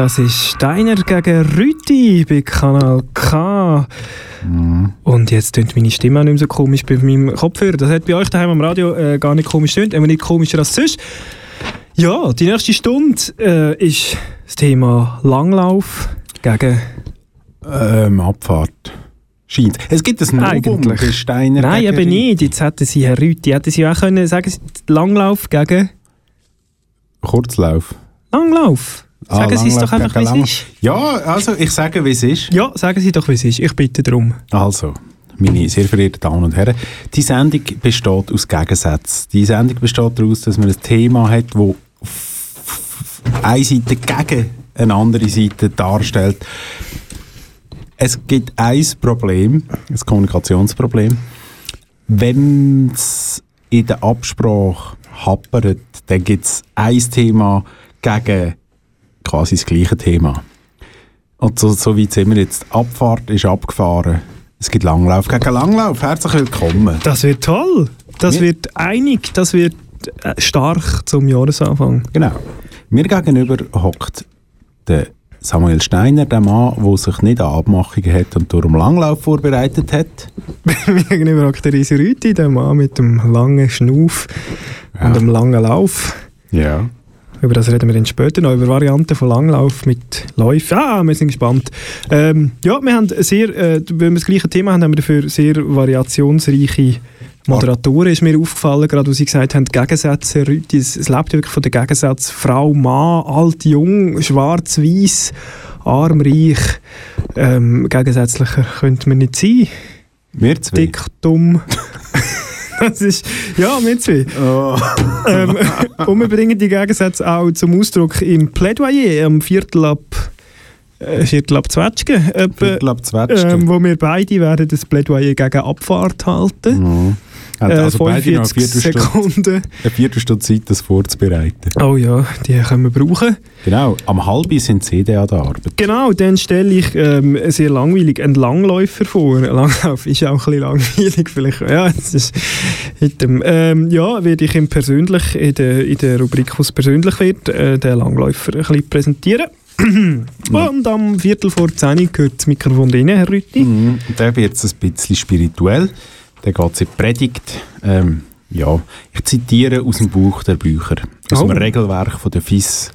Das ist Steiner gegen Rüti bei Kanal K. Mhm. Und jetzt tönt meine Stimme auch nicht mehr so komisch bei meinem Kopfhörer. Das hat bei euch daheim am Radio äh, gar nicht komisch tönt, aber nicht komischer als sonst. Ja, die nächste Stunde äh, ist das Thema Langlauf gegen ähm, Abfahrt. Scheint. Es gibt ein Novum bei Steiner Nein, eben nicht. Jetzt hätten sie Herr Rüti, hätten sie auch können sagen, Langlauf gegen... Kurzlauf. Langlauf. Sagen Sie es doch einfach, wie es ist. Ja, also ich sage, wie es ist. Ja, sagen Sie doch, wie es ist. Ich bitte darum. Also, meine sehr verehrten Damen und Herren, die Sendung besteht aus Gegensätzen. Die Sendung besteht daraus, dass man ein Thema hat, das eine Seite gegen eine andere Seite darstellt. Es gibt ein Problem, ein Kommunikationsproblem. Wenn es in der Absprache happert, dann gibt es ein Thema gegen quasi das gleiche Thema. Und so, so weit sind wir jetzt. Die Abfahrt ist abgefahren. Es gibt Langlauf gegen Langlauf. Herzlich willkommen. Das wird toll. Das wir wird einig. Das wird äh, stark zum Jahresanfang. Genau. Mir gegenüber hockt der Samuel Steiner, der Mann, der sich nicht an Abmachungen hat und darum Langlauf vorbereitet hat. Mir gegenüber hockt der Risi Rüti, der Mann mit dem langen Schnuff ja. und dem langen Lauf. Ja. Über das reden wir dann später noch, über Varianten von Langlauf mit Läufen. Ah, wir sind gespannt. Ähm, ja, wir haben sehr, äh, wenn wir das gleiche Thema haben, haben wir dafür sehr variationsreiche Moderatoren ist mir aufgefallen, gerade als Sie gesagt haben, Gegensätze, es lebt wirklich von den Gegensätzen Frau, Mann, alt, jung, schwarz, weiß, arm, reich. Ähm, gegensätzlicher könnte man nicht sein. Wir zwei. Dick, dumm. das ist, ja, mit zwei. Oh. ähm, und wir bringen die Gegensätze auch zum Ausdruck im Plädoyer am Viertel ab äh, Viertel ab Zwetschgen, Viertel ab Zwetschgen. Ähm, wo wir beide werden das Plädoyer gegen Abfahrt halten. Mhm. Äh, also 45 Sekunden. Eine Viertelstunde Zeit, das vorzubereiten. Oh ja, die können wir brauchen. Genau, am halben sind CD an der Arbeit. Genau, dann stelle ich ähm, sehr langweilig einen Langläufer vor. Ein Langlauf ist auch ein bisschen langweilig vielleicht. Ja, es ist dem, ähm, ja werde ich ihm persönlich in der, in der Rubrik, wo es persönlich wird, äh, den Langläufer ein bisschen präsentieren. Und am Viertel vor 10 gehört das Mikrofon rein, Herr Rütti. Mhm, da wird es ein bisschen spirituell. Da geht es in die Predigt. Ähm, ja, ich zitiere aus dem Buch der Bücher, aus oh. dem Regelwerk von der FIS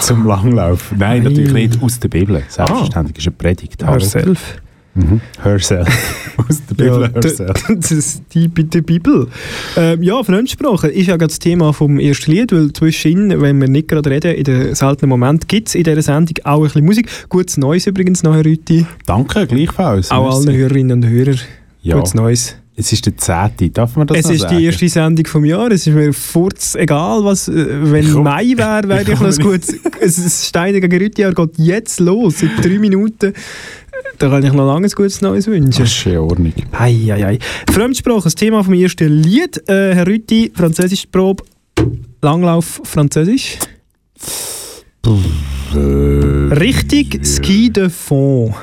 zum Langlauf. Nein, natürlich nicht aus der Bibel. Selbstverständlich ah. ist eine Predigt. Herself. Mhm. Herself. Aus der Bibel ja, herself. Das ist die der Bibel. Ähm, ja, Fremdsprache ist ja gerade das Thema vom ersten Lied, weil zwischen, wenn wir nicht gerade reden, in den seltenen Moment gibt es in dieser Sendung auch ein bisschen Musik. Gutes Neues übrigens noch, Herr Rüti. Danke, gleichfalls. Auch allen Hörerinnen und Hörern. Ja. Gutes Neues. Es ist der 10. Darf man das Es ist sagen? die erste Sendung vom Jahr. Es ist mir furz egal, was, äh, wenn ich Mai wäre, wäre ich, ich noch ein gutes. Das Steine gegen Rüttijahr geht jetzt los, seit drei Minuten. Da kann ich noch lange ein gutes Neues wünschen. Das ist in Ordnung. Hei, hei, hei. Fremdsprache, das Thema vom ersten Lied. Äh, Herr Rütti, Französisch Probe. Langlauf Französisch. Äh, Richtig, Ski de Fond.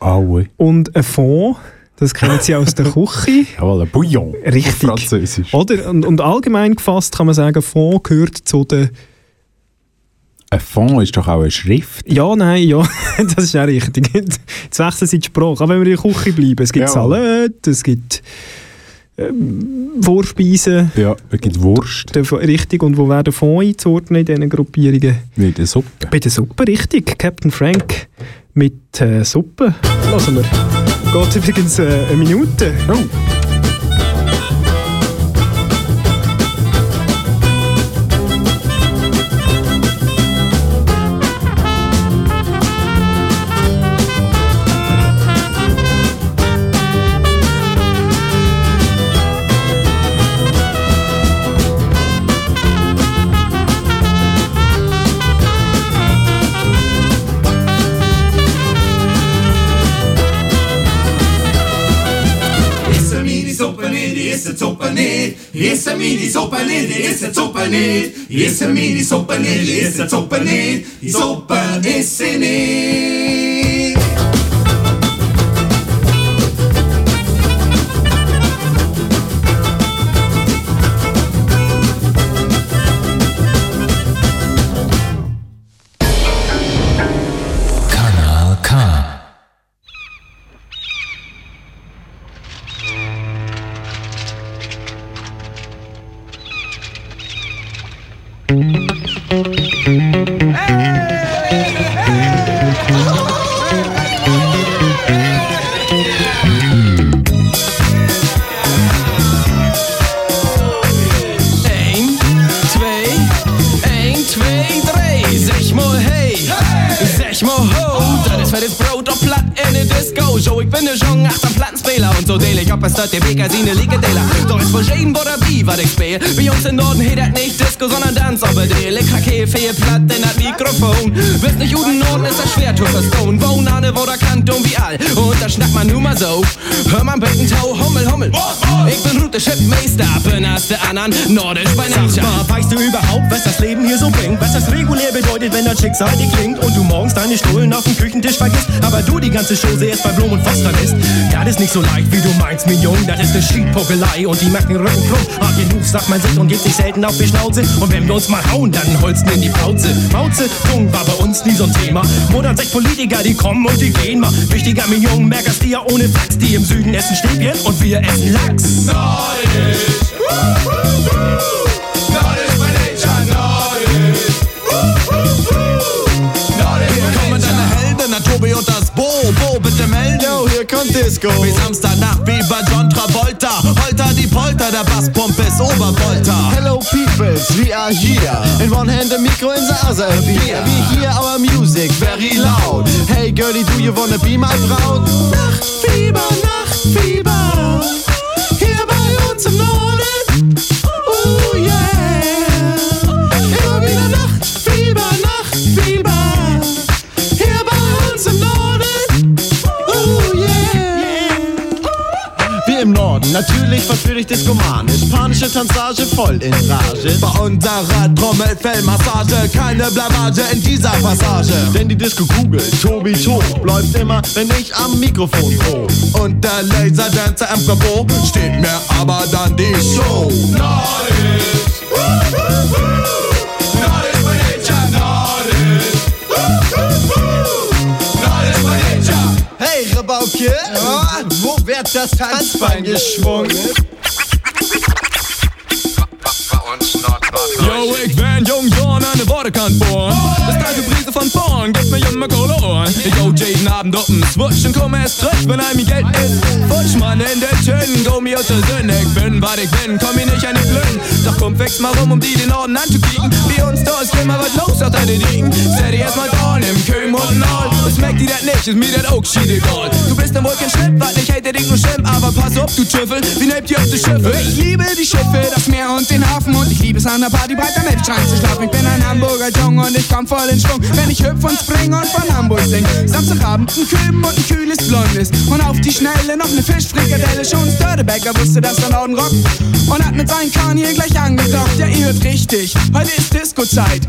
Ah, oui. Und ein Fond das kennen Sie aus der Küche. Jawohl, ein Bouillon. Richtig. Französisch. Oder? Und, und, allgemein gefasst kann man sagen, Fond gehört zu den... Ein Fond ist doch auch eine Schrift. Ja, nein, ja, das ist auch richtig. Jetzt wechseln Sie die Sprache. Aber wenn wir in der Küche bleiben, es gibt ja. Salat, es gibt Vorspeisen. Ja, es gibt Wurst. Richtig, und wo werden Fond einzuordnen in diesen Gruppierungen? Bei der Suppe. Bei der Suppe, richtig. Captain Frank mit äh, Suppe. Lassen wir. Geht übrigens äh, eine Minute. Oh. Nicht, die ist eine Suppe nicht. Hier ist eine mini Suppe nicht, die ist eine Suppe nicht. Hier ist eine mini Suppe nicht, die ist eine Suppe nicht. Mikrofon. Bist nicht guten Norden, ist das schwer zu verstehen. Wohnen an wo der Kant und wie all. Und da schnackt man nur mal so. Hör man Becken Tau, Hummel, Hummel. Ich bin Route Chipmeister, bin als der anderen Nordisch bei Nature. mal, weißt du überhaupt, was das Leben hier so bringt? Was das regulär bedeutet, wenn das Schicksal dir klingt und du morgens deine Stullen auf dem Küchentisch vergisst, aber du die ganze Show erst bei Blum und Foster bist? Das ist nicht so leicht, wie du meinst, mein Jung. Das ist ne Schiedpuckelei und die macht den Rücken plump. Hart genug, sagt man sich und gibt sich selten auf die Schnauze. Und wenn wir uns mal hauen, dann holzen in die Pauze. Pauze, Jung war bei uns nie so ein Thema. Modern sech Politiker, die kommen und die gehen mal. Wichtiger, mein Jung, merkst dir ohne Fax. Die im Süden essen Stäbchen und wir essen Lachs. Hier kommen deine Helden, na Tobi und das Bo. Bo, bitte melden. Yo, hier kommt Disco. Wie Samstagnacht, wie bei John Travolta. Holter die Polter, der Basspump ist Obervolta. Hello peoples, we are here. In one hand the micro, in the other a beer. We hear our music very loud. Hey girlie, do you wanna be my Braut? Nachtfieber, Nachtfieber. Ich diskomanisch. Panische Tanzage voll in Rage. Bei unserer Trommelfellmassage, keine Blamage in dieser Passage. Denn die Disco-Kugel, Tobi Tob, läuft immer, wenn ich am Mikrofon prob. Und der Laserdancer am Bravo steht mir aber dann die Show. Hey, Rabauke, wo wird das Tanzbein geschwungen? Yo, ich bin jung John an der Waterkant born. Das kalte Brise von vorn gibt mir Kolon. Ich go jeden Abend auf den Switch und komm erst zurück, wenn einem Geld ist. Futsch, Mann, in der Chin, go mir aus der Sinn. Ich bin, was ich bin, komm mir nicht an die Blühen. Doch komm, fix mal rum, um die den Norden anzukicken. Bei uns da ist immer was los auf deine Liegen. Seh die erstmal da, nimm Köhm und All. Was merkt die das nicht, ist mir das auch shit egal. Du bist dann wohl kein Schnitt, was ich hätte dich nur schlimm. Aber pass auf, du Tüffel, wie nehmt ihr auf die Schiffe? Ich liebe die Schiffe, das Meer und den Hafen. Und ich liebe es an der Party breiter Milchschrank zu schlafen. Ich bin ein Hamburger Jung und ich komm voll in Schwung. Wenn ich hüpf und spring und von Hamburg sing. Samstagabend ein Küben und ein kühles Blondes. Und auf die Schnelle noch eine Fischfrikadelle. Schon Störtebecker wusste, dass der Norden rockt. Und hat mit seinen Kahn hier gleich angedockt. Ja, ihr hört richtig, heute ist Disco-Zeit.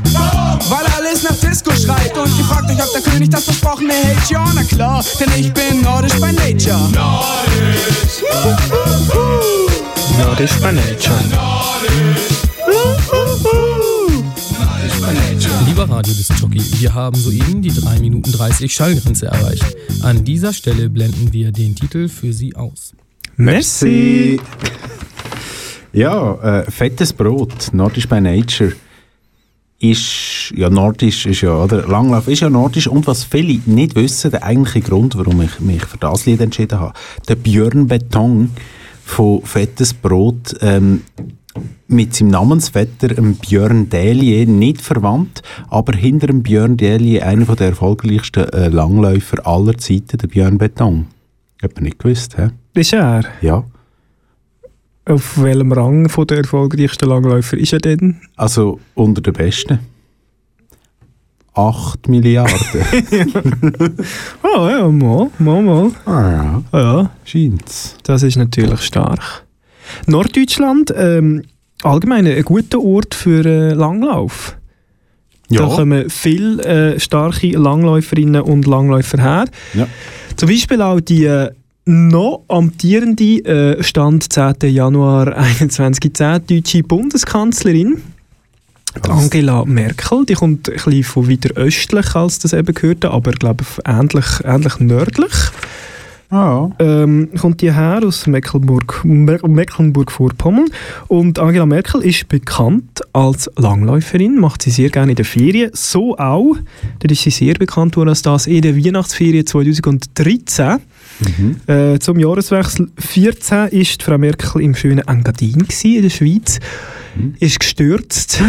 Weil alles nach Disco schreit. Und ihr fragt euch, ob der König das versprochene hält. Ja, na klar, denn ich bin nordisch by nature. Nordisch by Nature. Lieber Radiodisc-Jockey, wir haben soeben die 3 Minuten 30 Schallgrenze erreicht. An dieser Stelle blenden wir den Titel für Sie aus. Merci. Ja, äh, fettes Brot, Nordisch by Nature, ist, ja, Nordisch ist ja, oder? Langlauf ist ja Nordisch und was viele nicht wissen, der eigentliche Grund, warum ich mich für das Lied entschieden habe, der Björn Beton von Fettes Brot, ähm, mit seinem Namensvetter, Björn Dählie, nicht verwandt, aber hinter dem Björn Dählie einer der erfolgreichsten äh, Langläufer aller Zeiten, der Björn Beton. Hat man nicht gewusst, hä? Ist er? Ja. Auf welchem Rang von der erfolgreichsten Langläufer ist er denn? Also unter den Besten. 8 Milliarden. Oh ja, mal, mal, mal. ah ja, Ja, scheint's. das ist natürlich stark. Norddeutschland, ähm, allgemein ein guter Ort für äh, Langlauf. Da Ja, kommen viele äh, starke Langläuferinnen und Langläufer her. Ja. Zum Beispiel auch die äh, noch amtierende äh, Stand 10. Januar 2010 deutsche Bundeskanzlerin Angela Merkel. Die kommt ein bisschen von weiter östlich, als das eben gehörte, aber ich glaube ähnlich, ähnlich nördlich ah, ähm, kommt die her aus Mecklenburg, Me- Mecklenburg-Vorpommern und Angela Merkel ist bekannt als Langläuferin, macht sie sehr gerne in den Ferien, so auch, da ist sie sehr bekannt worden als das in der Weihnachtsferien 2013. Äh, zum Jahreswechsel 14 ist Frau Merkel im schönen Engadin in der Schweiz, ist gestürzt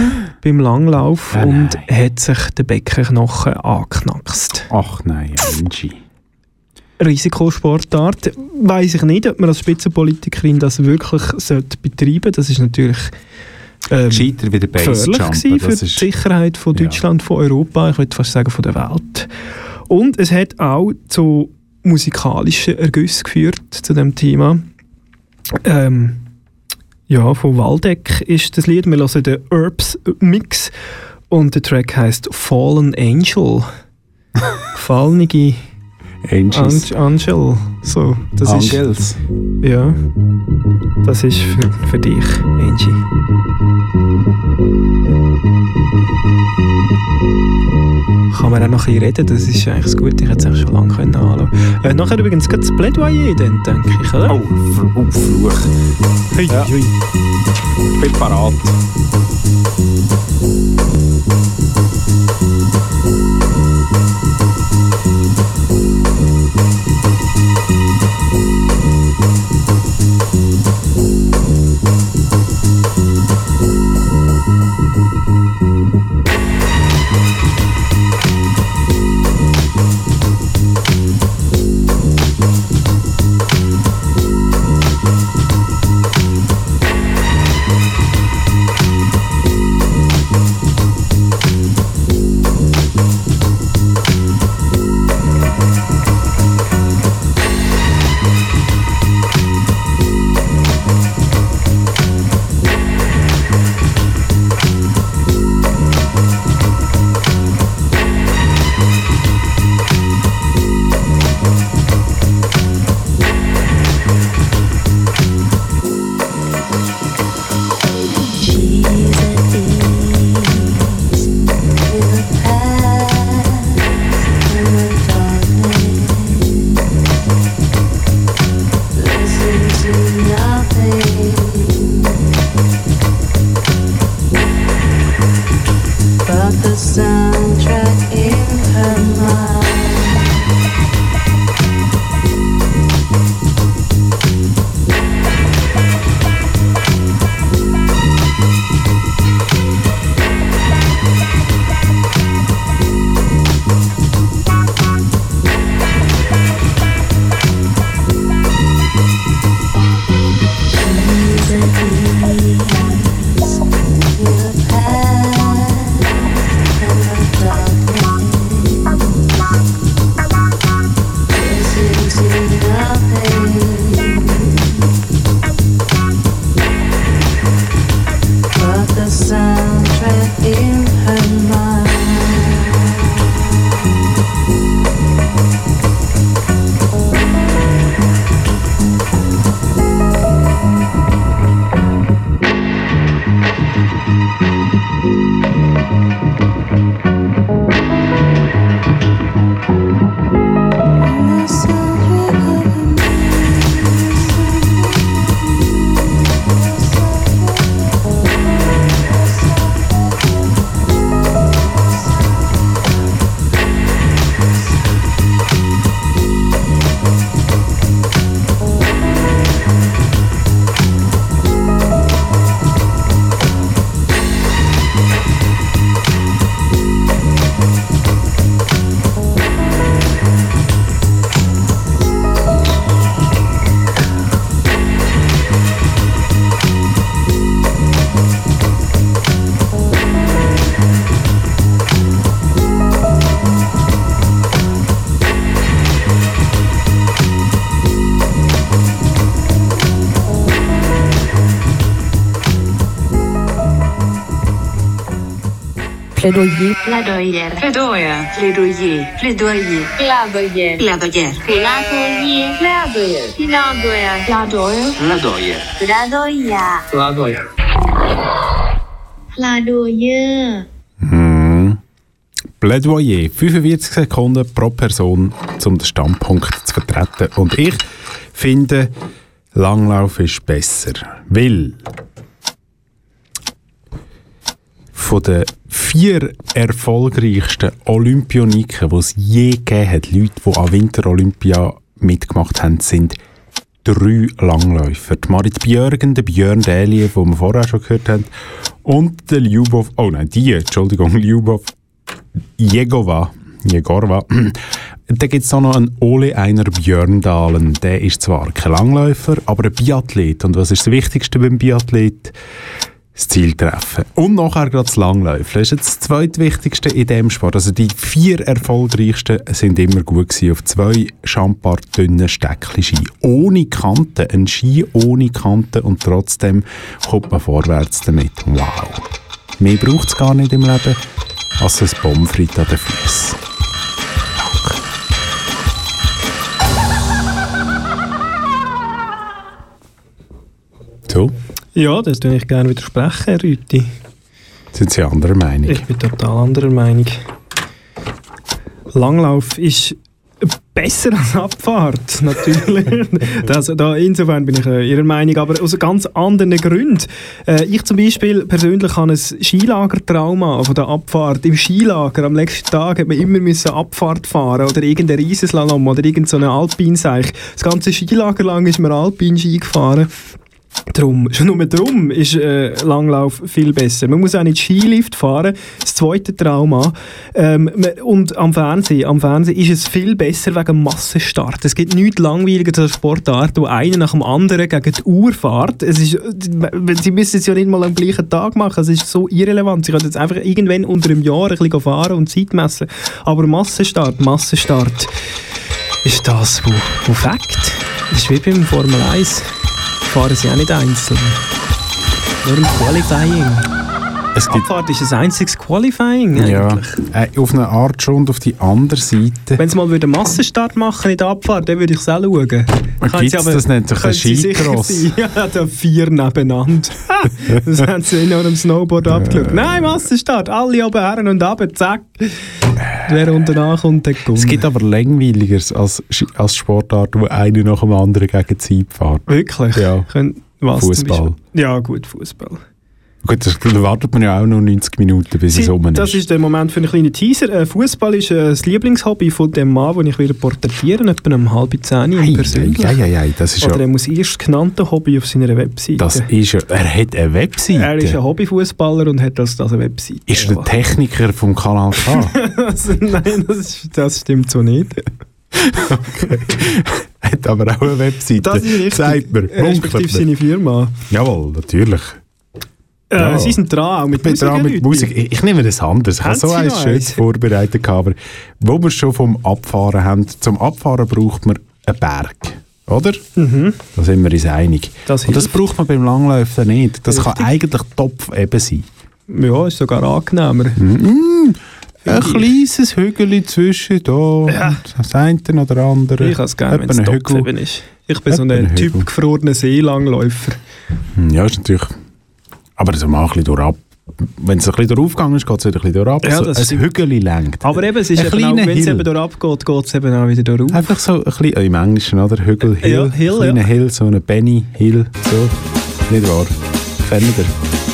beim Langlauf Ah, und hat sich den Beckenknochen angeknackst. ach nein, Angie. Risikosportart. Weiß ich nicht, ob man als Spitzenpolitikerin das wirklich sollte betreiben Das ist natürlich ähm, Gescheiter wieder gefährlich Basejumpen. gewesen für die Sicherheit von Ja. Deutschland, von Europa, ich würde fast sagen von der Welt. Und es hat auch zu musikalischen Ergüssen geführt zu dem Thema. Ähm, ja, von Waldeck ist das Lied. Wir hören den Herbs Mix und der Track heißt Fallen Angel. Gefallene Angies. Ang Angel. So, das ist, Angels. ja, das ist für, für dich, Angie. Kann man auch noch ein bisschen reden, das ist eigentlich das Gute, ich hätte es eigentlich schon lange können anschauen äh, Nachher übrigens gerade das Plädoyer, dann, denke ich, oder? Oh, oh Fluch. Hui, ja. hui. Bin parat. Plädoyer. Plädoyer. Plädoyer. Plädoyer. Plädoyer. Plädoyer. Plädoyer. Plädoyer. Plädoyer. Plädoyer. Plädoyer. Plädoyer. Plädoyer. Plädoyer. Hm. Plädoyer. 45 Sekunden pro Person, um den Standpunkt zu vertreten. Und ich finde, Langlauf ist besser. Weil von den vier erfolgreichsten Olympioniken, die es je gegeben hat, Leute, die an Winterolympia mitgemacht haben, sind drei Langläufer. Die Marit Björgen, der Björn Dählie, den wir vorher schon gehört haben, und der Ljubov, oh nein, die, Entschuldigung, Ljubov Jegova, Jegorva. Dann gibt es noch einen Ole Einer Björndalen. Der ist zwar kein Langläufer, aber ein Biathlet. Und was ist das Wichtigste beim Biathlet? Das Ziel treffen. Und nachher gerade das Langläufen. Das ist jetzt das zweitwichtigste in dem Sport. Also die vier erfolgreichsten sind immer gut gewesen auf zwei schambar dünnen Steckli-Ski. Ohne Kanten. Ein Ski ohne Kanten und trotzdem kommt man vorwärts damit. Wow. Mehr braucht es gar nicht im Leben als ein Pommes an den Füßen. So, Ja, das tue ich gerne widersprechen, Herr Rüti. sind Sie anderer Meinung? Ich bin total anderer Meinung. Langlauf ist besser als Abfahrt, natürlich. das, da, insofern bin ich äh, Ihrer Meinung, aber aus ganz anderen Gründen. Äh, ich zum Beispiel persönlich habe ein Skilagertrauma von der Abfahrt. Im Skilager am letzten Tag hat man immer müssen Abfahrt fahren oder irgendein Riesenslalom oder irgendeine so Alpinseich. Das ganze Skilager lang ist man Alpin-Ski gefahren. Drum, schon nur darum ist äh, Langlauf viel besser. Man muss auch nicht Skilift fahren, das zweite Trauma. Ähm, und am Fernsehen, am Fernsehen ist es viel besser wegen Massenstart. Es gibt nichts langweiliger als Sportart, wo einer nach dem anderen gegen die Uhr fährt. Es ist, äh, sie müssen es ja nicht mal am gleichen Tag machen, es ist so irrelevant. Sie können jetzt einfach irgendwann unter einem Jahr ein bisschen fahren und Zeit messen. Aber Massenstart, Massenstart ist das, wo, wo Fakt. Das ist wie beim Formel 1 fahren sie auch nicht einzeln. Nur im Qualifying. Es gibt, Abfahrt ist ein einziges Qualifying ja, eigentlich. äh, auf eine Art schon und auf die andere Seite. Wenn sie mal einen Massenstart machen in der Abfahrt, dann würde ich es auch schauen. Gibt's sie aber- das nennt sich ein können sie sicher Skicross? Ja, da vier nebeneinander. das haben sie in einem Snowboard abgeschaut. Nein, Massenstart, alle oben her und runter, zack. Wer unten ankommt, der kommt. Es gibt aber langweiligeres als, als Sportart, wo einer nach dem anderen gegen die Zeit fährt. Wirklich? Ja. Fußball. Ja, gut, Fußball. Gut, das da wartet man ja auch noch 90 Minuten, bis es Sie, rum das ist. ist der Moment für einen kleinen Teaser. Äh, Fußball ist äh, das Lieblingshobby von dem Mann, den ich wieder porträtieren etwa um halb zehn Ei, persönlich. ei, ei, ei, das ist Oder ja, er muss erst genannte Hobby auf seiner Webseite. das ist ja, er hat eine Webseite. er ist ein Hobbyfußballer und hat das, das eine Webseite. Ist er der Techniker vom Kanal K? also, nein, das, ist, das stimmt so nicht. hat aber auch eine Webseite. Das ist richtig. Sagt mir, Respektive seine Firma. Jawohl, natürlich. Äh, Ja. Sie sind dran, auch mit Ich bin Musik. dran mit Leute. Musik. Ich, ich nehme das anders. Ich habe so ein schönes vorbereitet, aber wo wir schon vom Abfahren haben, zum Abfahren braucht man einen Berg. Oder? Da sind wir uns einig. Mhm. Das Und das braucht man beim Langläufen nicht. Das kann Richtig. eigentlich Topf eben sein. Ja, ist sogar angenehmer. Ein kleines Hügel zwischen da und das eine oder andere. Ich habe es gerne, wenn es Hügel. eben ist. Ich bin so Etwa ein Typ gefrorener Seelangläufer. Hm, Ja, ist natürlich. Aber so mal ein bisschen durchab. Wenn es ein bisschen durchgegangen ist, geht es wieder ein bisschen durchab. Ja, so das ein stimmt. Hügel längt. Aber eben, es ist Ein eben wenn es eben dort abgeht, geht es eben auch wieder durch. Einfach so ein bisschen, im Englischen, oder? Hügel, Hill. Ja, Hill, kleiner ja. Hill, so eine Benny Hill. So. Nicht wahr? Kennt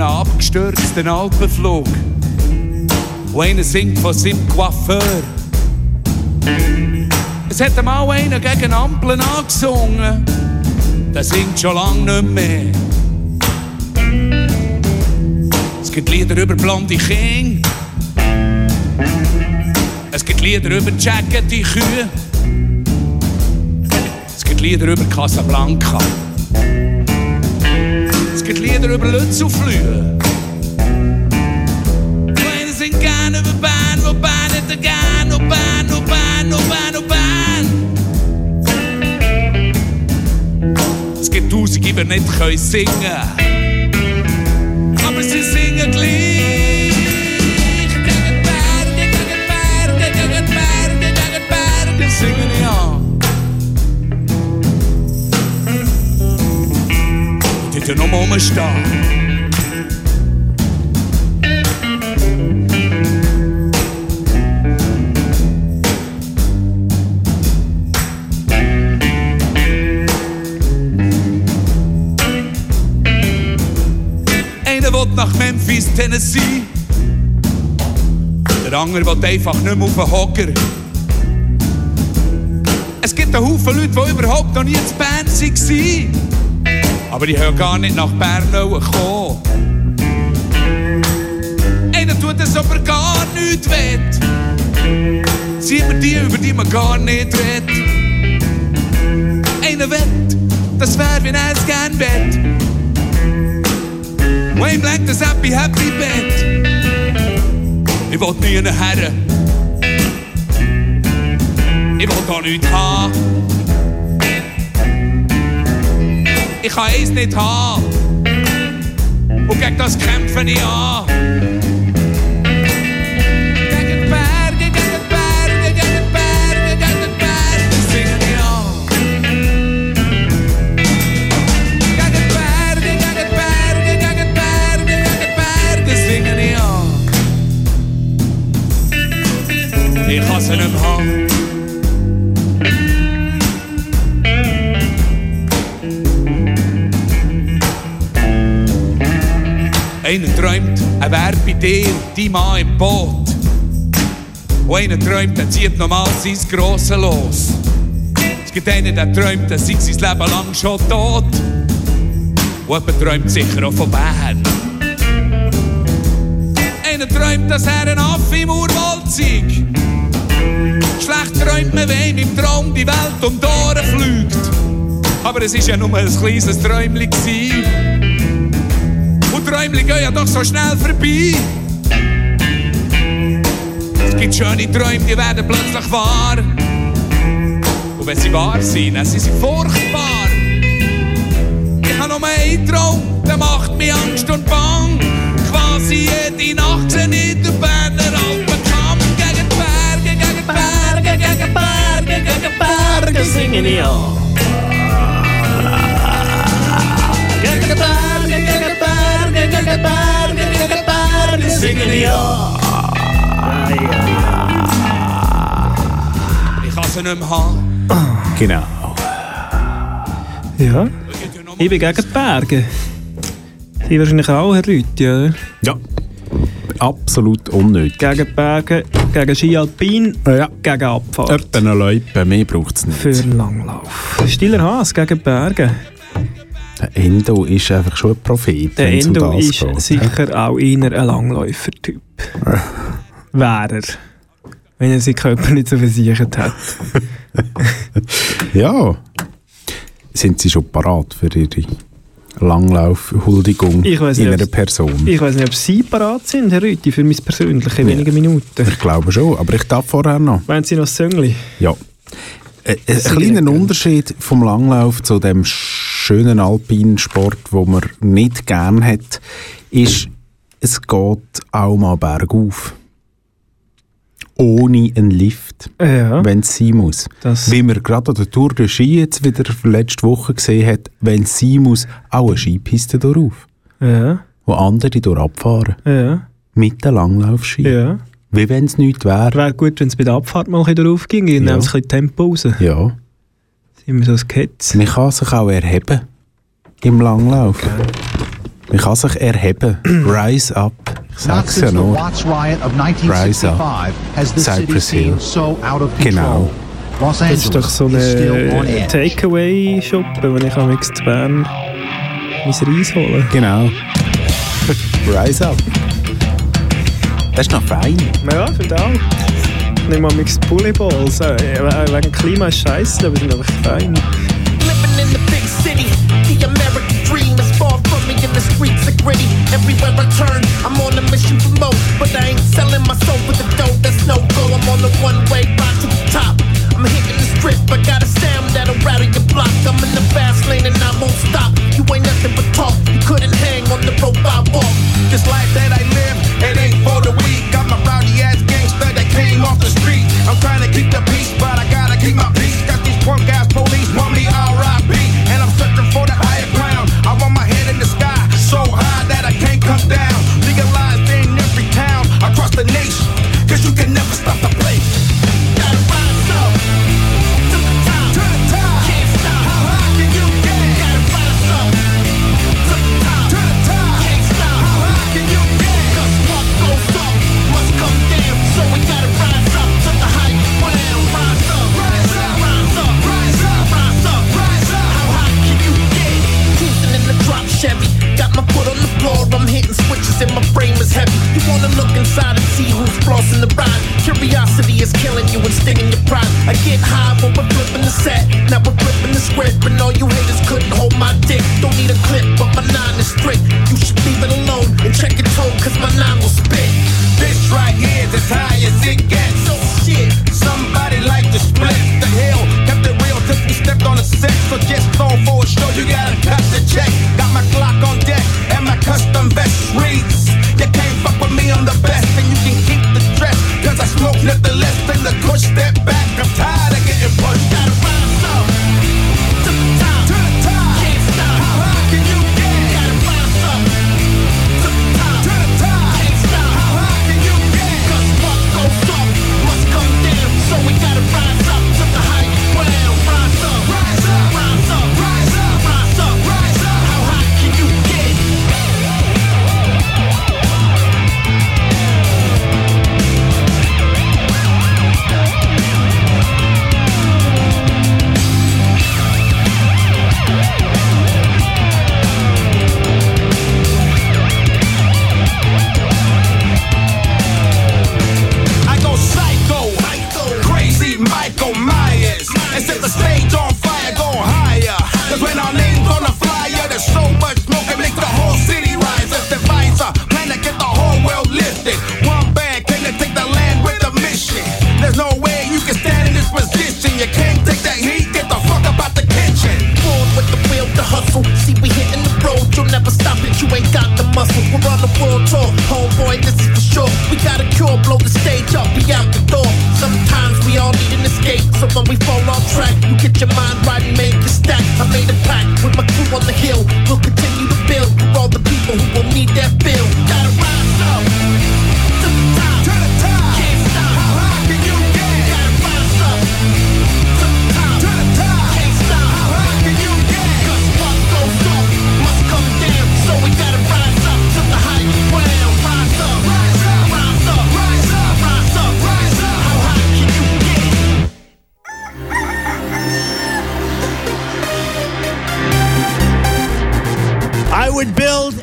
einen abgestürzten Alpenflug. Und einer singt von seinem Coiffeur. Es hat einmal einer gegen Ampeln angesungen. Der singt schon lange nicht mehr. Es gibt Lieder über blonde Kinder. Es gibt Lieder über Jacket, die Kühe. Es gibt Lieder über Casablanca. Es gibt Lieder über Lütz und Flühe. Kleine sind gerne über Bahn, wo Bahn nicht gern, wo Bahn, wo Bahn, wo Bahn, wo Bahn. Es gibt tausend, die nicht können singen Aber sie singen gleich. Gegen Berge, dort noch mal will nach Memphis, Tennessee. Der andere will einfach nicht mehr auf den Hocker. Es gibt einen Haufen Leute, die überhaupt noch nie in Bern waren. Aber die haben gar nicht nach Bern kommen. Einer tut es aber gar nicht wett. Sieht man die, über die man gar nicht redet. Einer wett, das wär, wie er es gern wett. Ihm lenkt das Happy Happy Bett. Ich will nie einen Herren. Ich will da nichts haben. Ich kann eins nicht haben. Und gegen das kämpfe ich an. Dir, die Mann im Boot. Und einer träumt, er zieht nochmal sein Grosse los. Es gibt einen, der träumt, er sei sein Leben lang schon tot. Und jemand träumt sicher auch von Bern. Einer träumt, dass er ein Affe im Urwald sei. Schlecht träumt man, wenn im Traum die Welt um die Ohren fliegt. Aber es war ja nur ein kleines Träumchen. Träumchen gehen ja doch so schnell vorbei. Es gibt schöne Träume, die werden plötzlich wahr. Und wenn sie wahr sind, dann sind sie furchtbar. Ich habe nur einen Traum, der macht mir Angst und Bang. Quasi jede Nacht sehe ich den Berner Alpenkamm. Gegen die Berge, gegen die Berge, gegen die Berge, gegen die Berge singen ich an. Gegen die Berge, gegen die Berge singen ich an. Ich kann sie nicht mehr haben. Genau. Ja. Ich bin gegen die Berge. Sie wahrscheinlich auch, Herr Rüthi, oder? Ja. Absolut unnötig. Gegen die Berge, gegen Ski Alpin, ja. gegen Abfahrt. Etwa eine Loipe, mehr braucht es nicht. Für Langlauf. Stiller Haas gegen die Berge. Der Endo ist einfach schon ein Prophet. Der um Endo das ist geht. sicher auch eher ein Langläufer-Typ. Wäre er. Wenn er seinen Körper nicht so versichert hat. Ja. Sind Sie schon parat für Ihre Langlauf-Huldigung in einer Person? Ich weiß nicht, ob Sie parat sind, Herr Rüthi, für mein persönliche wenige Minuten. Ich glaube schon, aber ich darf vorher noch. Meinen Sie noch das Söngli? Ja. Äh, Ein, ein kleiner Unterschied vom Langlauf zu dem schönen alpinen Sport, wo man nicht gern hat, ist, es geht auch mal bergauf. Ohne einen Lift, Ja. wenn es sein muss. Das- Wie man gerade an der Tour de Ski jetzt wieder letzte Woche gesehen hat, wenn es sein muss, auch eine Skipiste darauf, Ja. wo andere durch abfahren. Ja. Mit den Langlaufski. Ja. Wie wenn es nichts wäre. Wäre gut, wenn es bei der Abfahrt mal ein bisschen drauf ging. Dann Ja. ein bisschen Tempo raus. Ja. Wir so ein Ketz. Man kann sich auch erheben im Langlauf. Man kann sich erheben. Rise up. Ich sag's ja noch. Rise up. 1965 has the city Cypress Hill. seemed so out of control. Genau. Los Das ist doch so edge. Takeaway-Shop, wenn ich am nächsten zu Bern mein Reis hole. Genau. Rise up. Das ist noch fein. Ja, ich auch. Ich nehme mal mixed Bulleyballs. Äh, eh, wegen Klima ist scheiße, aber sind einfach fein. Living in the big city, the American dream is far from me and the streets are gritty. Everywhere I turn, I'm on a mission for more, but I ain't selling my soul for the dough. That's no go. I'm on the one way ride to the top. I'm hitting the strip, I got a sound that'll rattle your block. I'm in the fast lane and I won't stop. You ain't nothing but talk. You couldn't hang on the rope I walk. This life that I live, I'm trying and my frame is heavy. You wanna look inside and see who's flossing the ride. Curiosity is killing you and stinging your pride. I get high when we're flipping the set. Now we're flipping the script. And all you haters couldn't hold my dick. Don't need a clip, but my nine is strict.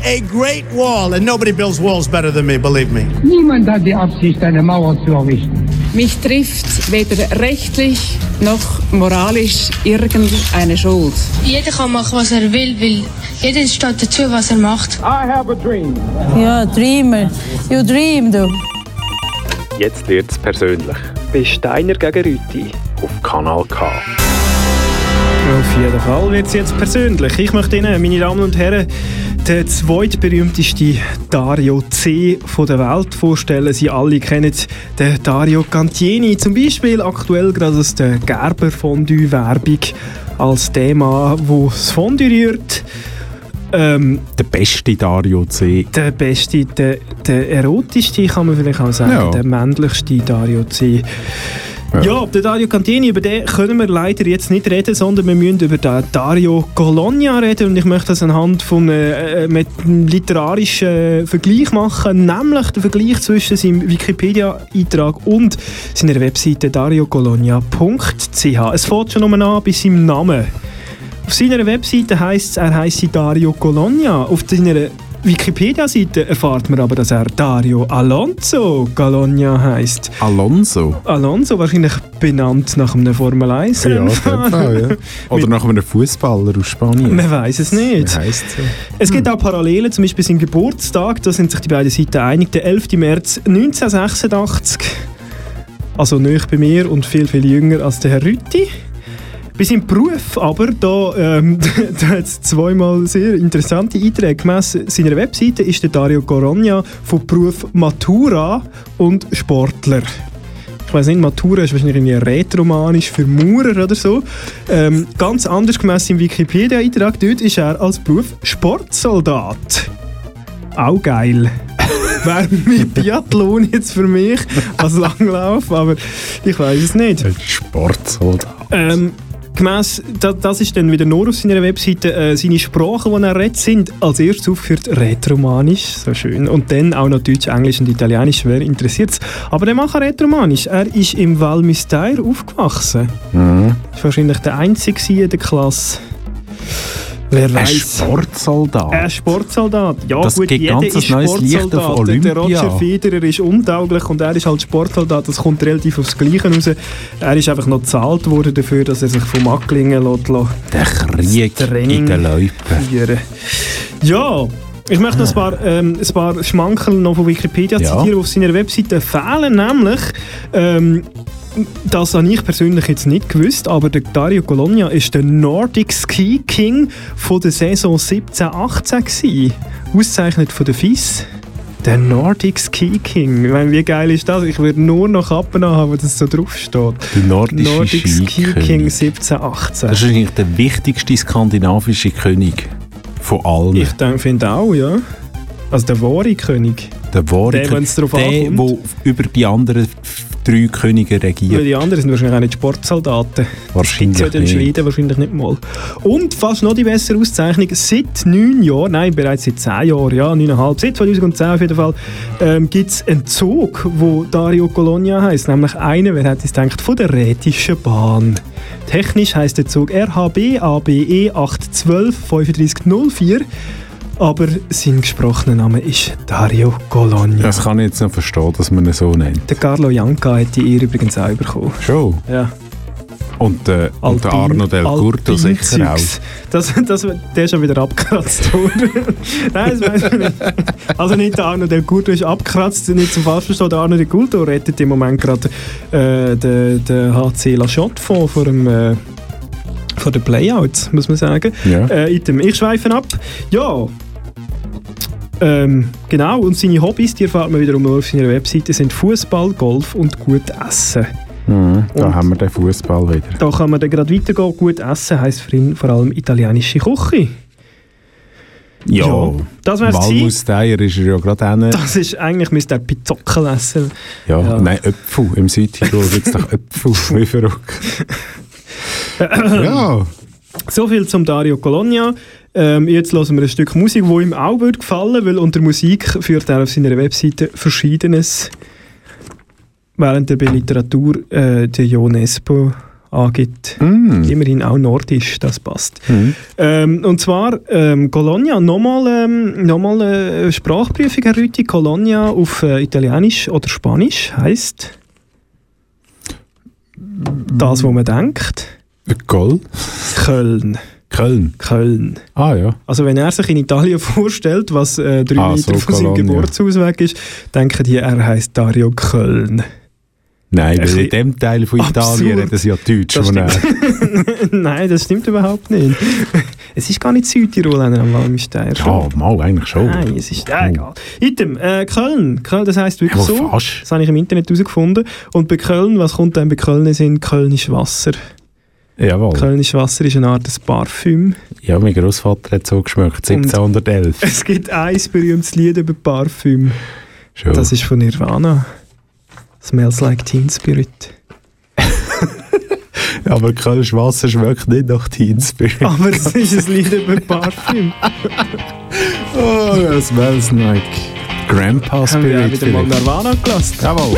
A great wall, and nobody builds walls better than me, believe me. Niemand hat die Absicht, eine Mauer zu errichten. Mich trifft weder rechtlich noch moralisch irgendeine Schuld. Jeder kann machen, was er will, weil jeder steht dazu, was er macht. I have a dream. Ja, Dreamer. You dream, du. Jetzt wird's persönlich. Bei Steiner gegen Rüti auf Kanal K. Auf jeden Fall wird es jetzt persönlich. Ich möchte Ihnen, meine Damen und Herren, den zweitberühmtesten Dario C. von der Welt vorstellen. Sie alle kennen den Dario Cantieni, zum Beispiel aktuell gerade aus der Gerber Fondue-Werbung als der Mann, der das Fondue rührt. Ähm, Der beste Dario C. der beste, der, der erotischste kann man vielleicht auch sagen, Ja. der männlichste Dario C. Ja, über den Dario Cantini, über den können wir leider jetzt nicht reden, sondern wir müssen über den Dario Colonia reden und ich möchte das anhand von äh, einem literarischen äh, Vergleich machen, nämlich den Vergleich zwischen seinem Wikipedia-Eintrag und seiner Webseite dariocolonia.ch. Es fängt schon um an bei seinem Namen. Auf seiner Webseite heisst es, er heisse Dario Colonia. Auf seiner Wikipedia-Seite erfahrt man aber, dass er Dario Alonso Colonia heisst. Alonso? Alonso, wahrscheinlich benannt nach einem Formel 1 Ja, Fall, ja. Oder nach einem Fußballer aus Spanien. Man weiß es nicht. So? Es gibt auch Parallelen, zum Beispiel sein Geburtstag, da sind sich die beiden Seiten einig, der 11. März 1986. Also nicht bei mir und viel, viel jünger als der Herr Rütti. Bei seinem Beruf aber, da, ähm, da hat es zweimal sehr interessante Einträge. Gemäss seiner Webseite ist der Dario Coronja vom Beruf Matura und Sportler. Ich weiß nicht, Matura ist wahrscheinlich irgendwie rätoromanisch für Maurer oder so. Ähm, ganz anders gemäss im Wikipedia-Eintrag, dort ist er als Beruf Sportsoldat. Auch geil. Wäre mit Biathlon jetzt für mich als Langlauf, aber ich weiß es nicht. Sportsoldat. Ähm, gemäss, da, das ist dann wieder nur auf seiner Webseite, äh, seine Sprachen, die er redet, sind als erstes aufgeführt Rätoromanisch, so schön, und dann auch noch Deutsch, Englisch und Italienisch, wer interessiert es. Aber der macht Rätoromanisch. Er ist im Val Müstair aufgewachsen. Mhm. War wahrscheinlich der Einzige in der Klasse. Wer Ein weiß? Sportsoldat. Ein Sportsoldat. Ja, Das gut, gibt jeder ganz ist ein neues Licht auf Sportsoldat. Der Olympia. Roger Federer ist untauglich und er ist halt Sportsoldat. Das kommt relativ aufs Gleiche raus. Er ist einfach noch gezahlt worden dafür, dass er sich vom Acklingen lässt, lässt Der Krieg in den Läupen. führen. Ja, ich möchte noch ein paar, ähm, ein paar Schmankerl noch von Wikipedia Ja. zitieren, die auf seiner Webseite fehlen, nämlich ähm, das habe ich persönlich jetzt nicht gewusst, aber der Dario Colonia ist der Nordic Ski King von der Saison 17-18 gewesen. Ausgezeichnet von der FIS. Der Nordic Ski King. Ich meine, wie geil ist das? Ich würde nur noch Kappen haben, wo das so drauf steht. Der nordische Nordic Ski Skikönig. King 17-18. Das ist eigentlich der wichtigste skandinavische König von allen. Ich finde auch, ja. Also der wahre König. der wahre der, König. der, der über die anderen drei Könige Weil regiert. die anderen sind wahrscheinlich auch nicht Sportsoldaten. Wahrscheinlich in nicht. Schweden wahrscheinlich nicht mal. Und fast noch die bessere Auszeichnung, seit neun Jahren, nein, bereits seit zehn Jahren, ja, neuneinhalb, seit 2010 auf jeden Fall, ähm, gibt es einen Zug, wo Dario Colonia heisst, nämlich einer, wer hätte es gedacht, von der Rätischen Bahn. Technisch heisst der Zug RHB ABE 812 3504, aber sein gesprochener Name ist Dario Colonia. Das kann ich jetzt noch verstehen, dass man ihn so nennt. Der Carlo Janka hat die Ehre übrigens auch bekommen. Schon? Ja. Und, äh, und der Alpin- Arno Del Curto sicher auch. Das, das, der ist schon wieder abgekratzt worden. Nein, das weiß ich nicht. Also nicht der Arno Del Curto ist abgekratzt, nicht zum falsch verstehen. Der Arno Del Curto rettet im Moment gerade äh, den, den HC La Chotte von, vor dem äh, von den Playouts, muss man sagen. Ja. Äh. Ich schweife ab. Ja. Ähm, genau, und seine Hobbys, die erfahrt man wiederum auf seiner Webseite, sind Fußball, Golf und gut Essen. Mhm, da Und- haben wir den Fußball wieder. Da kann man dann gerade weitergehen. Gut essen heisst für ihn vor allem italienische Küche. Ja, Ja, das wär's Walmusteier ist er ja gerade hin. Das ist eigentlich, müsste er Pizzockel essen. Ja, Ja. nein, Äpfel. Im Südtirol gibt es doch Äpfel. Wie verrückt. ja. So viel zum Dario Colonia. Ähm, jetzt hören wir ein Stück Musik, wo ihm auch würde gefallen weil unter Musik führt er auf seiner Webseite Verschiedenes. Während er bei Literatur äh, der Ionespo angibt. Immerhin auch Nordisch, das passt. Ähm, und zwar ähm, Colonia, nochmal ähm, nochmal äh, Sprachprüfung, Herr Rüthi. Colonia auf äh, Italienisch oder Spanisch heisst das, was man denkt. Goal? Köln. Köln? Köln. Ah ja. Also wenn er sich in Italien vorstellt, was äh, drei Ah, Meter so von seinem. Geburtshaus weg ist, denken die, er heisst Dario Köln. Nein, Ein weil in dem Teil von Italien reden sie ja Deutsch. Das. Nein, das stimmt überhaupt nicht. Es ist gar nicht Südtirol, wenn er am Walmstein Ja, mal eigentlich schon. Nein, es ist ja, egal. Item, äh, Köln. Köln, das heisst wirklich Ja, so. fast. Das habe ich im Internet herausgefunden. Und bei Köln, was kommt dann bei Köln in Sinn? Kölnisch Wasser. Jawohl. Kölnisch Wasser ist eine Art des Parfüm. Ja, mein Großvater hat so geschmeckt. 1711. Es gibt ein berühmtes Lied über Parfüm. Schon. Das ist von Nirvana. Smells like Teen Spirit. Aber kaltes Wasser schmeckt nicht nach Teen Spirit. Aber es ist ein Lied über Parfüm. oh, smells like Grandpa Haben wir auch Spirit. wieder mal. Nirvana gelassen. Jawohl.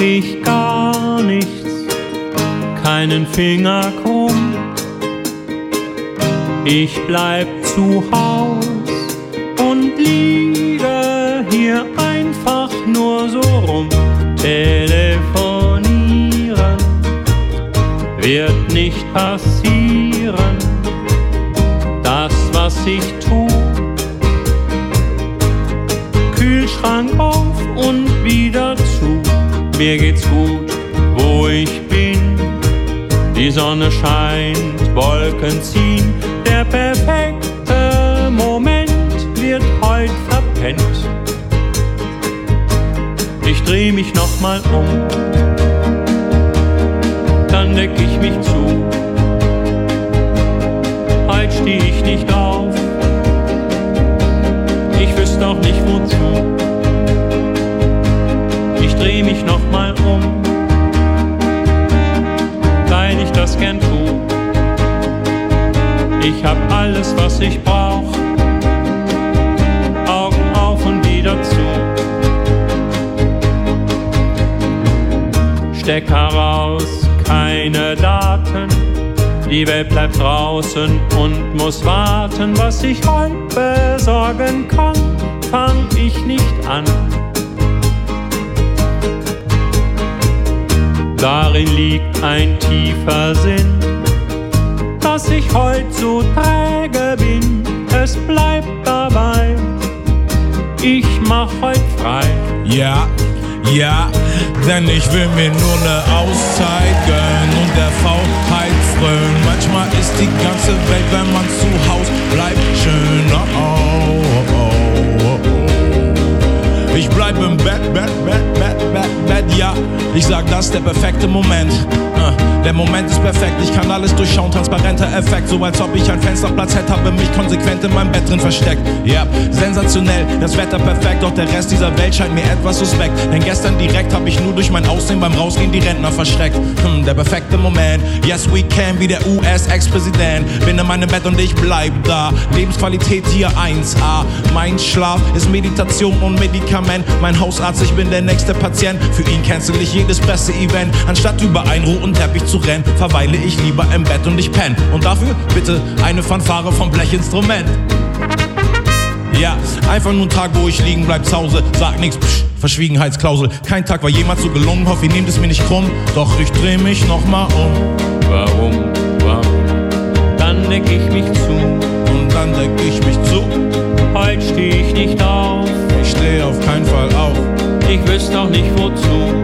Ich gar nichts, keinen Finger krumm. Ich bleib zu Haus und liege hier einfach nur so rum. Telefonieren wird nicht passieren. Das, was ich Mir geht's gut, wo ich bin. Die Sonne scheint, Wolken ziehen. Der perfekte Moment wird heut verpennt. Ich dreh mich nochmal um, dann deck ich mich zu. Heut steh ich nicht auf, ich wüsste auch nicht wozu. Ich dreh mich nochmal das gern tu. Ich hab alles, was ich brauch, Augen auf und wieder zu. Stecker raus, keine Daten. Die Welt bleibt draußen und muss warten. Was ich heute besorgen kann, fang ich nicht an. Darin liegt ein tiefer Sinn, dass ich heute so träge bin. Es bleibt dabei, ich mach heute frei. Ja, ja, denn ich will mir nur ne Auszeit gönnen und der Faulheit frönen. Manchmal ist die ganze Welt, wenn man zu Haus bleibt, schöner. Oh, oh, oh, oh. Ich bleib im Bett, Bett, Bett, Bett, Bett, Bett, ja. Ich sag, das ist der perfekte Moment. Äh, Der Moment ist perfekt, ich kann alles durchschauen, transparenter Effekt, so als ob ich ein Fensterplatz hätte, habe mich konsequent in meinem Bett drin versteckt. Ja, sensationell, das Wetter perfekt, doch der Rest dieser Welt scheint mir etwas suspekt. Denn gestern direkt habe ich nur durch mein Aussehen beim Rausgehen die Rentner verschreckt. Hm, der perfekte Moment, yes we can, wie der US-Ex-Präsident. Bin in meinem Bett und ich bleib da. Lebensqualität hier 1A. Mein Schlaf ist Meditation und Medikament. Mein Hausarzt, ich bin der nächste Patient. Für ihn cancel ich jedes Presseevent. Anstatt über einen roten Teppich zu rennen, verweile ich lieber im Bett und ich penn. Und dafür bitte eine Fanfare vom Blechinstrument. Ja, einfach nur ein Tag, wo ich liegen bleib zu Hause, sag nix, psch, Verschwiegenheitsklausel. Kein Tag war jemals so gelungen, hoffe, ihr nehmt es mir nicht krumm. Doch ich dreh mich nochmal um. Warum, warum? Dann deck ich mich zu. Und dann deck ich mich zu. Heute steh ich nicht auf. Ich steh auf keinen Fall auf. Ich wüsste auch nicht wozu.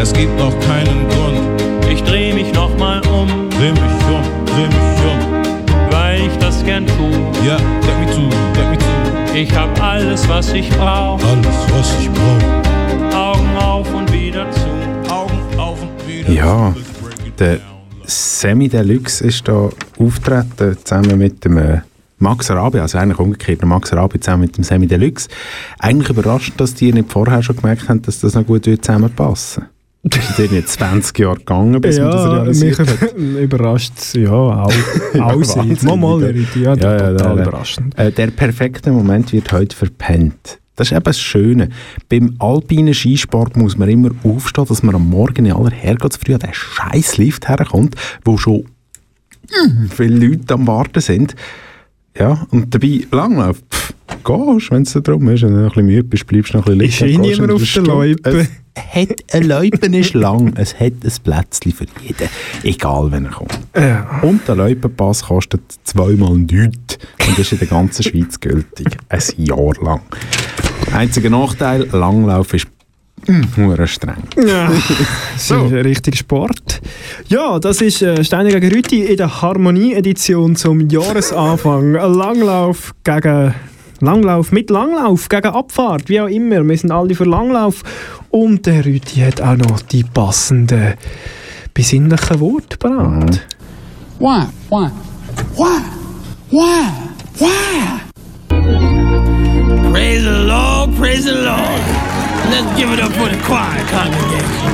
Es gibt noch keinen Grund. Ich dreh mich nochmal um, Dreh mich um, dreh mich um. weil ich das gern tu. Ja, deck mich zu, deck mich zu. Ich hab alles, was ich brauch. Alles, was ich brauch. Augen auf und wieder zu. Augen auf und wieder Ja, der Semi Deluxe ist da auftreten, zusammen mit dem äh, Max Arabi, also eigentlich umgekehrt, Max Arabi zusammen mit dem Semi Deluxe. Eigentlich überraschend, dass die nicht vorher schon gemerkt haben, dass das noch gut würde zusammenpassen Das ist irgendwie 20 Jahre gegangen, bis man das Ja, realisiert mich hat. überrascht es ja auch, auch. Wahnsinnig, Mal, ja. Ja, Ja, ja, total ja, ja. überraschend. Äh, der perfekte Moment wird heute verpennt. Das ist eben das Schöne. Beim alpinen Skisport muss man immer aufstehen, dass man am Morgen in aller Herrgottsfrüh an den scheiß Lift herkommt, wo schon viele Leute am Warten sind. Ja, und dabei Langlauf, pff, gehst, wenn es so drum ist, wenn du noch ein bisschen müde bist, bleibst du noch ein bisschen Ist liegen. eh gehst niemand auf der. Loipe. Hat eine Loipe ist lang, es hat ein Plätzchen für jeden, egal wenn er kommt. Ja. Und der Loipenpass kostet zweimal nichts und ist in der ganzen Schweiz gültig. Ein Jahr lang. Einziger Nachteil, Langlauf ist mm, streng. Ja, das ist ein richtiger Sport. Ja, das ist äh, Steiner gegen Rüti in der Harmonie-Edition zum Jahresanfang. Langlauf gegen Langlauf mit Langlauf gegen Abfahrt, wie auch immer. Wir sind alle für Langlauf. Und der Rüti hat auch noch die passenden besinnlichen Worte parat. Why? Why? Why? Why? Why? Praise the Lord, praise the Lord. Let's give it up for the choir congregation.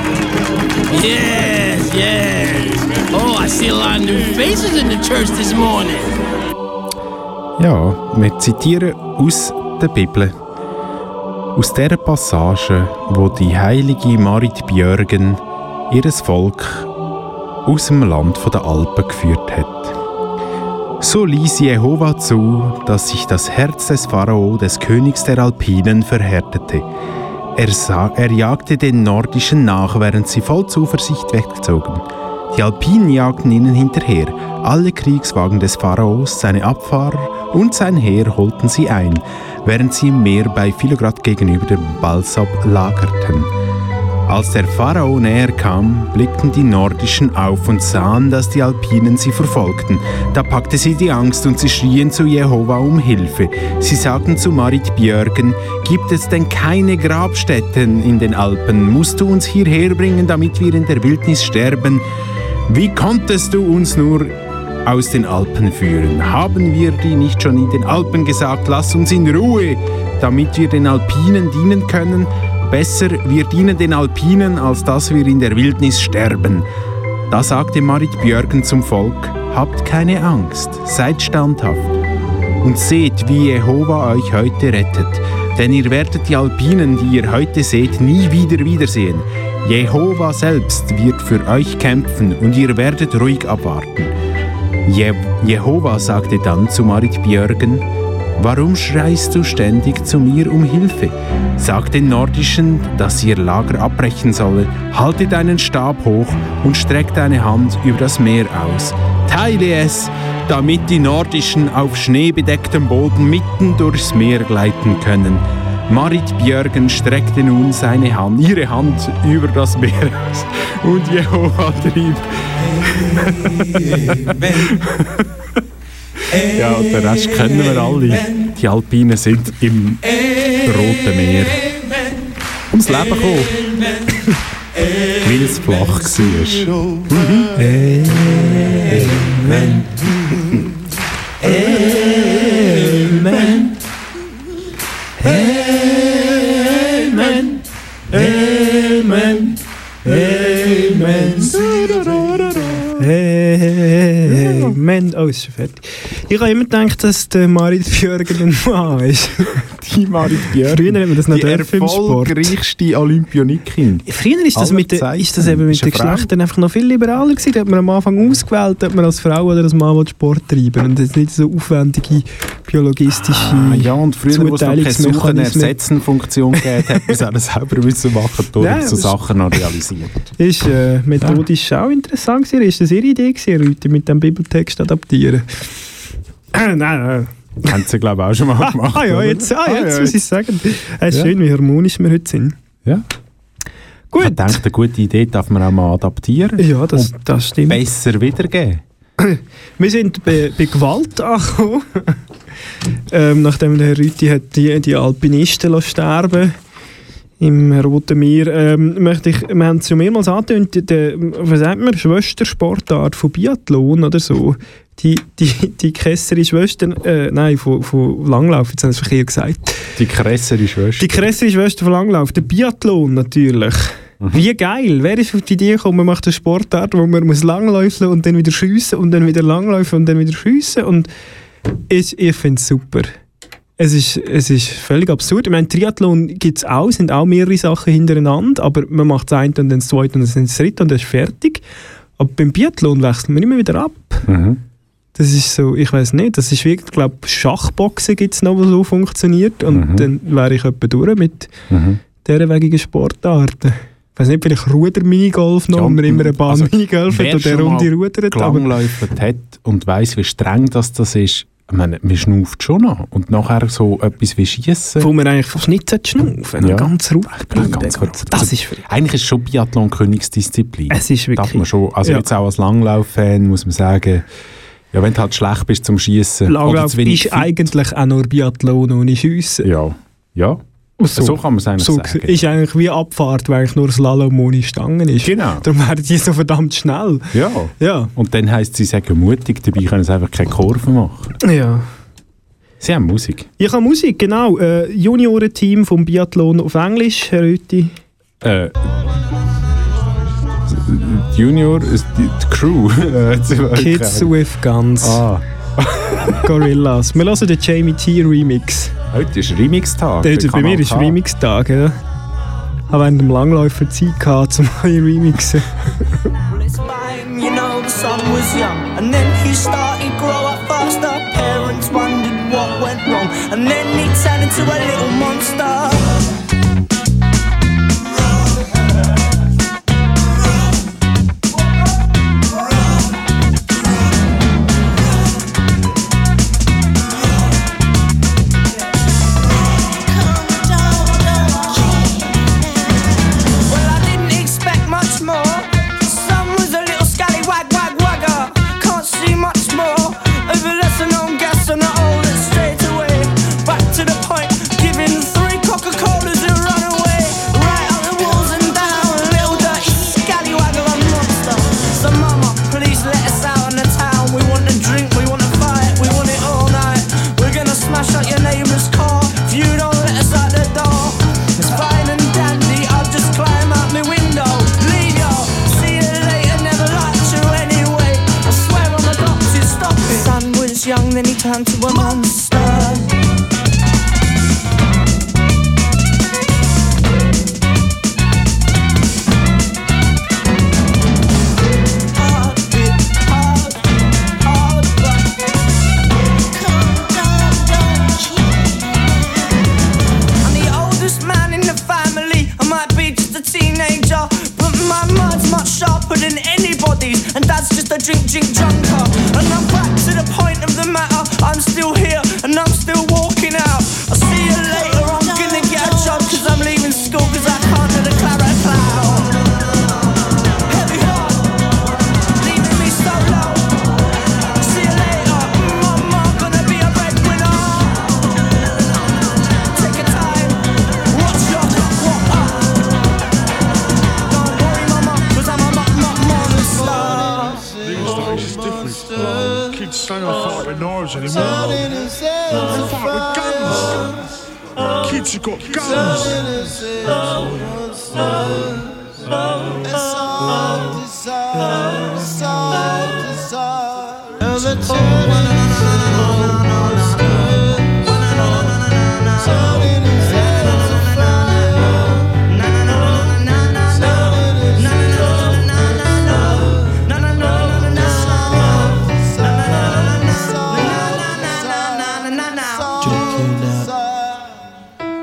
Yes, yes. Oh, I see a lot of new faces in the church this morning. Ja, wir zitieren aus der Bibel. Aus der Passage, wo die heilige Marit Björgen ihres Volk aus dem Land der Alpen geführt hat. So ließ Jehova zu, dass sich das Herz des Pharao, des Königs der Alpinen, verhärtete. Er, sah, er jagte den Nordischen nach, während sie voll Zuversicht wegzogen. Die Alpinen jagten ihnen hinterher. Alle Kriegswagen des Pharaos, seine Abfahrer und sein Heer holten sie ein, während sie im Meer bei Philograd gegenüber dem Balsab lagerten. Als der Pharao näher kam, blickten die Nordischen auf und sahen, dass die Alpinen sie verfolgten. Da packte sie die Angst und sie schrien zu Jehova um Hilfe. Sie sagten zu Marit Björgen, gibt es denn keine Grabstätten in den Alpen? Musst du uns hierher bringen, damit wir in der Wildnis sterben? Wie konntest du uns nur aus den Alpen führen? Haben wir dir nicht schon in den Alpen gesagt, lass uns in Ruhe, damit wir den Alpinen dienen können? Besser, wir dienen den Alpinen, als dass wir in der Wildnis sterben. Da sagte Marit Björgen zum Volk, habt keine Angst, seid standhaft und seht, wie Jehova euch heute rettet. Denn ihr werdet die Alpinen, die ihr heute seht, nie wieder wiedersehen. Jehova selbst wird für euch kämpfen und ihr werdet ruhig abwarten. Je Jehova sagte dann zu Marit Björgen, Warum schreist du ständig zu mir um Hilfe? Sag den Nordischen, dass sie ihr Lager abbrechen solle. Halte deinen Stab hoch und streck deine Hand über das Meer aus. Teile es, damit die Nordischen auf schneebedecktem Boden mitten durchs Meer gleiten können. Marit Björgen streckte nun seine Hand, ihre Hand über das Meer aus und Jehova trieb. Ja, den Rest kennen wir alle. Die Alpinen sind im Roten Meer ums Leben gekommen. Weil es flach war. Mhm. Amen. Amen. Amen. Amen. Amen. Amen. Oh, ist schon fertig. Ich habe immer gedacht, dass der Marit Björgen ein Mann ist. Die Marit Björgen. Früher hat man das noch die im Sport. erfolgreichste Olympionikin. Früher ist das, Aller mit, den, Zeiten. ist das eben mit den. Geschlechtern einfach noch viel liberaler gewesen. Da hat man am Anfang ausgewählt, ob man als Frau oder als Mann Sport treiben und jetzt nicht so aufwendige biologistische Ah, ja, und früher, wo es noch keine Suchen ersetzen Funktion gegeben hat, man es auch selber müssen machen, da Ja, so Sachen noch realisiert. Ist äh, methodisch auch interessant gewesen. Ist das Ihre Idee gewesen, Leute mit dem Bibeltext adaptieren? Nein, nein. Haben sie, glaube ich, auch schon mal gemacht. Ah ja, jetzt, ah, Ah, jetzt ja, muss ich sagen. Es ist Ja. schön, wie harmonisch wir heute sind. Ja. Gut. Ich denke, eine gute Idee darf man auch mal adaptieren. Ja, das, das stimmt. besser wiedergeben. Wir sind bei, bei Gewalt angekommen. ähm, nachdem der Herr Rüthi hat die, die Alpinisten sterben im Roten Meer, ähm, möchte ich, wir haben es schon mehrmals angetönt, die, was sagt man, Schwestersportart von Biathlon oder so. Die, die, die Kessere Schwestern, äh, nein, von, von Langlauf, jetzt haben sie es verkehrt gesagt. Die krassere Schwester. Die krassere Schwester von Langlauf, der Biathlon natürlich. Wie geil! Wer ist auf die Idee gekommen, man macht eine Sportart, wo man muss langläufen und dann wieder schiessen und dann wieder langläufen und dann wieder schiessen und ich, ich finde es super. Es ist, es ist völlig absurd. Ich meine, Triathlon gibt es auch, sind auch mehrere Sachen hintereinander, aber man macht das eine und dann das zweite und dann das dritte und dann ist fertig. Aber beim Biathlon wechselt man immer wieder ab. Mhm. Das ist so, ich weiß nicht, das ist wirklich, glaube Schachboxen gibt es noch, was so funktioniert und Mhm. dann wäre ich etwa durch mit Mhm. derwegigen Sportarten. Ich weiß nicht, vielleicht Ruder-Minigolf noch, Ja, und man immer eine Bahn also, Minigolf hat und der schon Runde rudert. Aber gelangläufert hat und weiss, wie streng das, das ist, meine, man schnauft schon noch. Und nachher so etwas wie Schießen. wo man eigentlich fast nicht schnaufen sollte, Ja. ganz ruhig bleiben. ganz ruhig. Das Also, ist. Eigentlich ist schon Biathlon Königsdisziplin. Es ist wirklich- Darf man schon. Also Ja. jetzt auch als Langlauf-Fan muss man sagen, ja, wenn du halt schlecht bist zum Schießen Langlauf ist fit- eigentlich auch nur Biathlon ohne Schiessen. Ja, ja. So, kann man es eigentlich so sagen. Ist eigentlich wie Abfahrt, weil eigentlich nur Slalom ohne Stangen ist. Genau. Darum werden die so verdammt schnell. Ja. Ja. Und dann heisst sie sagen mutig, dabei können sie einfach keine Kurve machen. Ja. Sie haben Musik. Ich habe Musik, genau. Äh, Juniorenteam vom Biathlon auf Englisch, Herr Rüthi. Äh, Junior ist die, die Crew. Kids with Guns. Ah. Gorillas. Wir hören den Jamie T. Remix. Heute ist Remix-Tag. Heute bei mir ist. Remix-Tag, ja. Ich habe während dem Langläufer Zeit gehabt, um neue Remixen. You know the son was young, and then he started grow up faster. Parents wondered what went wrong, and then he turned into a little monster.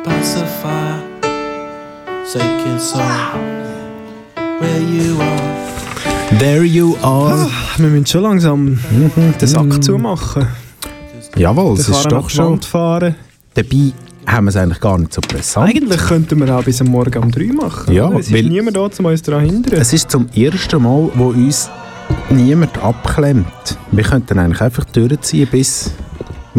Pacifier, taking some where you are. There you are. Ah, wir müssen schon langsam den Sack zumachen. Jawohl, es ist doch schon. Fahren. Dabei haben wir es eigentlich gar nicht so präsent. Eigentlich könnten wir auch bis am Morgen um 3 machen. Ja, oder? es ist niemand da, um uns daran zu hindern. Es ist zum ersten Mal, wo uns niemand abklemmt. Wir könnten eigentlich einfach durchziehen, bis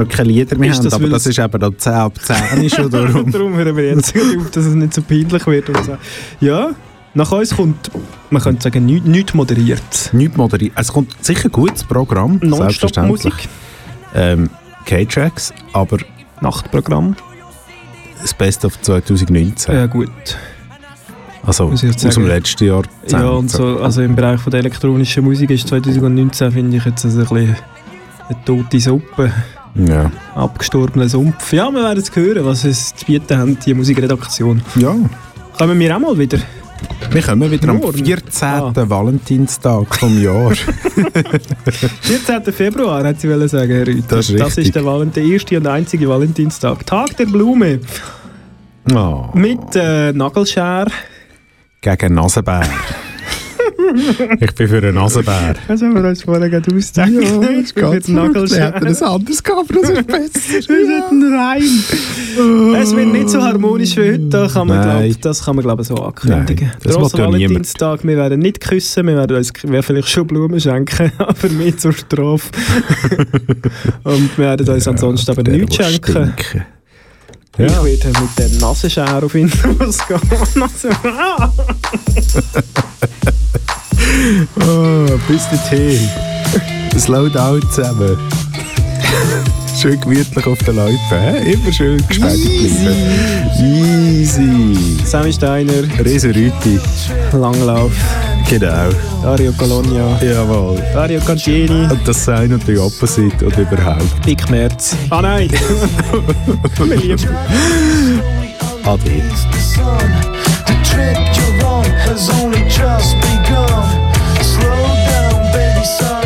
wir keine Lieder mehr Ist haben. das, aber das ist eben noch 10 ab 10 ist schon darum. Darum hören wir jetzt auf, dass es nicht so peinlich wird. Und so. Ja, nach uns kommt, man könnte sagen, nichts nicht moderiert. Nicht moderiert. Es kommt sicher ein gutes Programm, Non-Stop-Musik. selbstverständlich. Ähm, K-Tracks, aber Nachtprogramm. das Best of 2019. Ja gut. Also aus dem letzten Jahr. Ja, und so, also im Bereich von der elektronischen Musik ist 2019, finde ich, jetzt ein bisschen eine tote Suppe. Ja. Abgestorbener Sumpf. Ja, wir werden es hören, was es zu bieten haben, die Musikredaktion. Ja. Kommen wir auch mal wieder. Wir kommen wieder am Morgen. 14. Ah. Valentinstag vom Jahr. 14. Februar, hat sie sagen, Herr Rüthi. Das ist Das ist der, Valent der erste und einzige Valentinstag. Tag der Blume. Oh. Mit äh, Nagelschere. Gegen Nasenbär. ich bin für einen Nasenbär. Das haben wir uns vorher gerade ausgezeichnet. Ja, ich bin für die Nagelschere. hätte ein anderes gehabt, das ist besser. Wir sind ein Reim. Es wird nicht so harmonisch wie heute, da kann man, glaub, das kann man glaube ich so ankündigen. Nein, das ja niemand. Valentinstag, wir werden nicht küssen, wir werden uns wir vielleicht schon Blumen schenken, aber mehr zur Strafe. Und wir werden uns ansonsten aber nichts schenken. stinken. Ich werde mit der Nasenschere auf Interviews gehen. Oh, bis dorthin. Slow down zusammen. schön gemütlich auf den Läufen. hä? Immer schön geschmeidig bleiben. Easy. Sammy Steiner. Reserüti. Langlauf. Genau. Dario Colonia. Jawohl. Dario Cancini. Und das Sein und die Opposite und überhaupt. Dick Merz. Ah nein. Wir lieben. Ade. has only just begun. Slow down, baby, son.